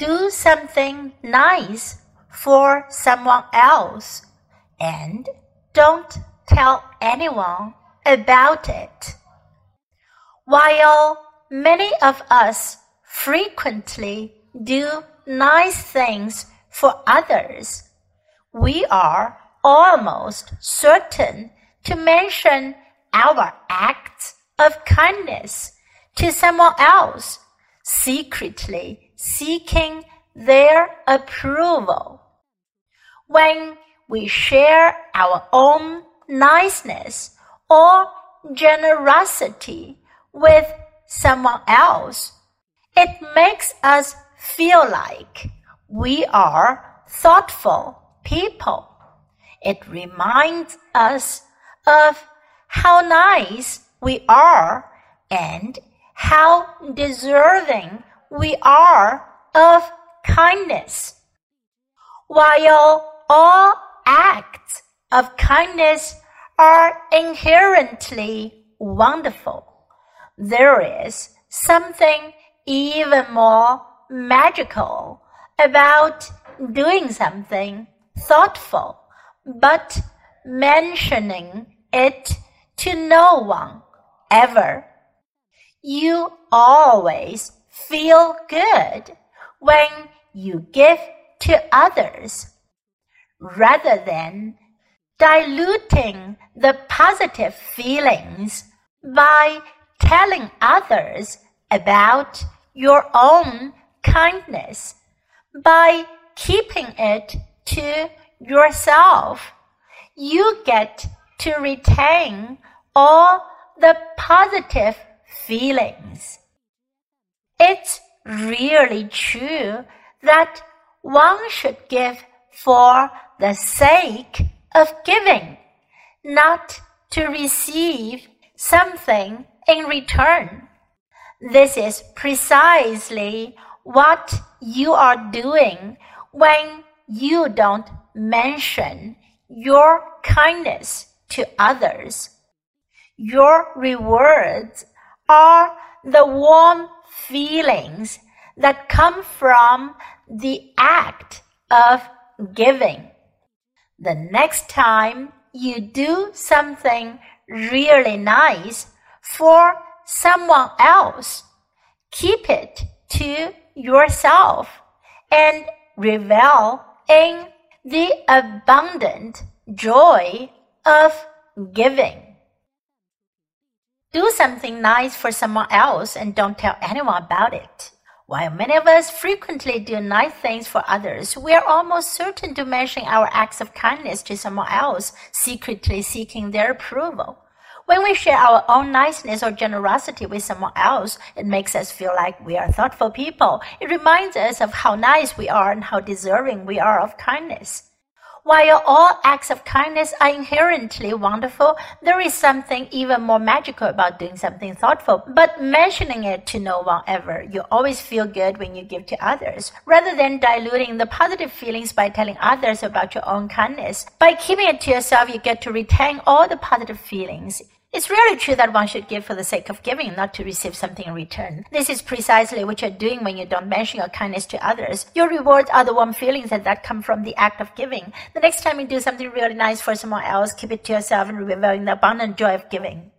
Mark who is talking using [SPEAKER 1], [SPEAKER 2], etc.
[SPEAKER 1] do something nice for someone else and don't tell anyone about it. While many of us frequently do nice things for others, we are almost certain to mention our acts of kindness to someone else, secretly seeking their approval. When we share our own niceness or generosity with someone else, it makes us feel like we are thoughtful people. It reminds us of how nice we are and how deserving we are of kindness. While all acts of kindness are inherently wonderful, there is something even more magical about doing something thoughtful, but mentioning it to no one ever. You always feel good when you give to others rather than diluting the positive feelings by telling others about your own kindness by keeping it to yourself. You get to retain all the positive feelings. It's really true that one should give for the sake of giving, not to receive something in return. This is precisely what you are doing when you don't mention your kindness to others. Your rewards are the warm feelings that come from the act of giving. The next time you do something really nice for someone else, keep it to yourself and revel in the abundant joy of giving. Do something nice for someone else and don't tell anyone about it. While many of us frequently do nice things for others, we are almost certain to mention our acts of kindness to someone else, secretly seeking their approval. When we share our own niceness or generosity with someone else, it makes us feel like we are thoughtful people. It reminds us of how nice we are and how deserving we are of kindness. While all acts of kindness are inherently wonderful, there is something even more magical about doing something thoughtful, but mentioning it to no one ever. You always feel good when you give to others, rather than diluting the positive feelings by telling others about your own kindness. By keeping it to yourself, you get to retain all the positive feelings. It's really true that one should give for the sake of giving, not to receive something in return. This is precisely what you're doing when you don't mention your kindness to others. Your rewards are the warm feelings that, that come from the act of giving. The next time you do something really nice for someone else, keep it to yourself and in the abundant joy of giving.